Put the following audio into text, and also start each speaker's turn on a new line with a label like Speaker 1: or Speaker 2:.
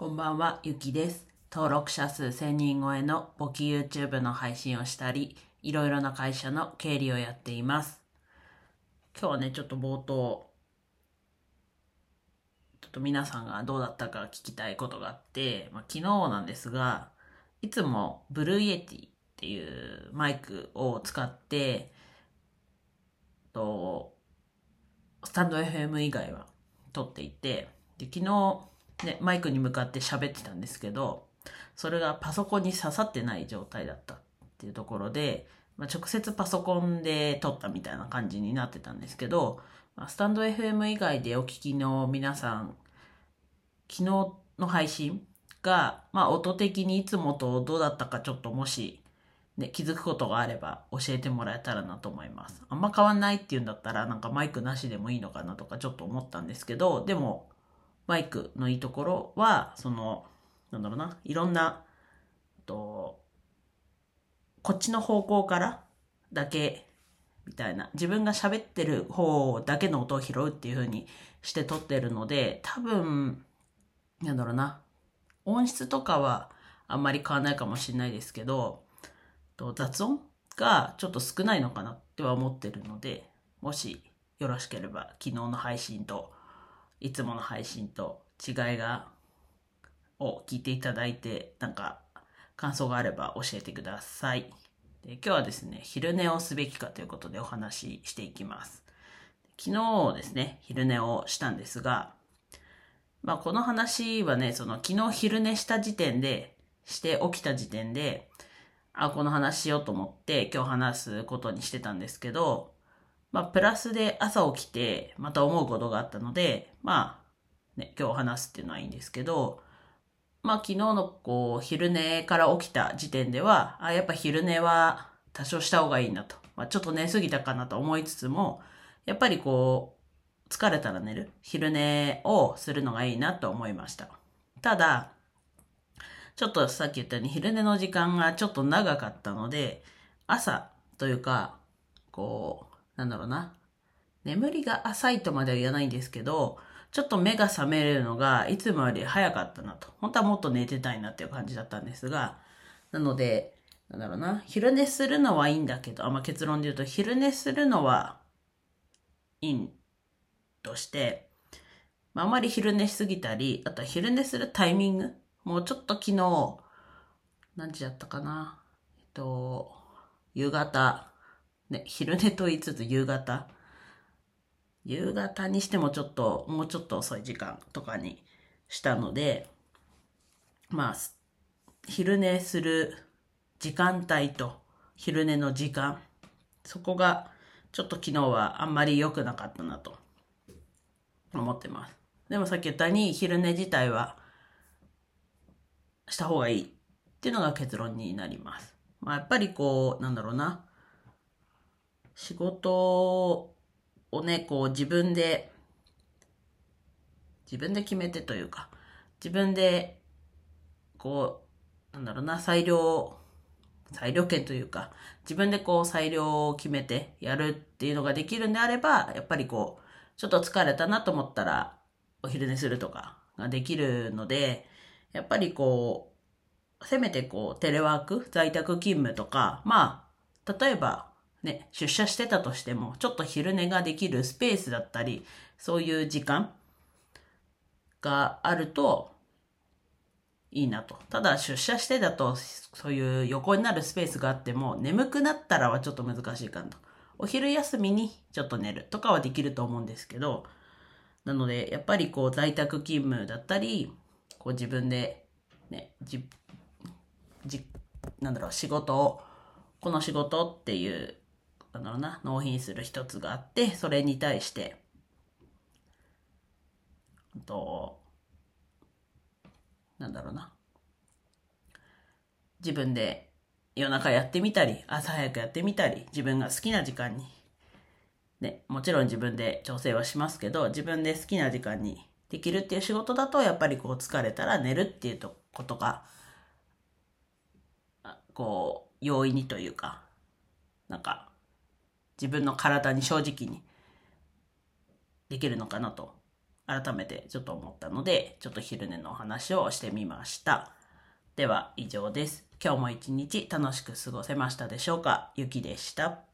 Speaker 1: こんばんは、ゆきです。登録者数1000人超えの簿記 YouTube の配信をしたり、いろいろな会社の経理をやっています。今日はね、ちょっと冒頭、ちょっと皆さんがどうだったか聞きたいことがあって、まあ、昨日なんですが、いつも Blue Yeti っていうマイクを使って、とスタンド FM 以外は撮っていて、で昨日、ね、マイクに向かって喋ってたんですけど、それがパソコンに刺さってない状態だったっていうところで、まあ、直接パソコンで撮ったみたいな感じになってたんですけど、まあ、スタンド FM 以外でお聞きの皆さん、昨日の配信が、まあ、音的にいつもとどうだったかちょっともし、ね、気づくことがあれば教えてもらえたらなと思います。あんま変わんないっていうんだったらなんかマイクなしでもいいのかなとかちょっと思ったんですけど、でもマイクのいいところは、その、なんだろうな、いろんな、と、こっちの方向からだけ、みたいな、自分が喋ってる方だけの音を拾うっていう風にして撮ってるので、多分、なんだろうな、音質とかはあんまり変わらないかもしれないですけど、と雑音がちょっと少ないのかなっては思ってるので、もしよろしければ昨日の配信といつもの配信と違いがを聞いていただいてなんか感想があれば教えてください。で今日はですね昼寝をすべきかということでお話ししていきます。昨日ですね昼寝をしたんですがまあこの話はねその昨日昼寝した時点でして起きた時点であこの話しようと思って今日話すことにしてたんですけどまあ、プラスで朝起きて、また思うことがあったので、まあ、ね、今日話すっていうのはいいんですけど、まあ、昨日のこう、昼寝から起きた時点では、あ、やっぱ昼寝は多少した方がいいなと。まあ、ちょっと寝すぎたかなと思いつつも、やっぱりこう、疲れたら寝る。昼寝をするのがいいなと思いました。ただ、ちょっとさっき言ったように昼寝の時間がちょっと長かったので、朝というか、こう、なんだろうな。眠りが浅いとまでは言わないんですけど、ちょっと目が覚めるのがいつもより早かったなと。本当はもっと寝てたいなっていう感じだったんですが、なので、なんだろうな。昼寝するのはいいんだけど、あ、まあ、結論で言うと、昼寝するのはいいとして、まあ、あまり昼寝しすぎたり、あとは昼寝するタイミング。もうちょっと昨日、何時だったかな。えっと、夕方、ね、昼寝と言いつつ夕方。夕方にしてもちょっと、もうちょっと遅い時間とかにしたので、まあ、昼寝する時間帯と昼寝の時間、そこがちょっと昨日はあんまり良くなかったなと思ってます。でもさっき言ったように昼寝自体はした方がいいっていうのが結論になります。まあやっぱりこう、なんだろうな。仕事をね、こう自分で、自分で決めてというか、自分で、こう、なんだろうな、裁量、裁量権というか、自分でこう裁量を決めてやるっていうのができるんであれば、やっぱりこう、ちょっと疲れたなと思ったら、お昼寝するとかができるので、やっぱりこう、せめてこう、テレワーク、在宅勤務とか、まあ、例えば、ね、出社してたとしても、ちょっと昼寝ができるスペースだったり、そういう時間があるといいなと。ただ出社してだと、そういう横になるスペースがあっても、眠くなったらはちょっと難しいかなと。お昼休みにちょっと寝るとかはできると思うんですけど、なので、やっぱりこう在宅勤務だったり、こう自分で、ね、じ、じ、なんだろう、仕事を、この仕事っていうなんだろうな、納品する一つがあって、それに対して、と、なんだろうな。自分で夜中やってみたり、朝早くやってみたり、自分が好きな時間に、ね、もちろん自分で調整はしますけど、自分で好きな時間にできるっていう仕事だと、やっぱりこう疲れたら寝るっていうとことが、こう、容易にというか、なんか、自分の体に正直にできるのかなと。改めてちょっと思ったので、ちょっと昼寝のお話をしてみました。では以上です。今日も一日楽しく過ごせましたでしょうか？ゆきでした。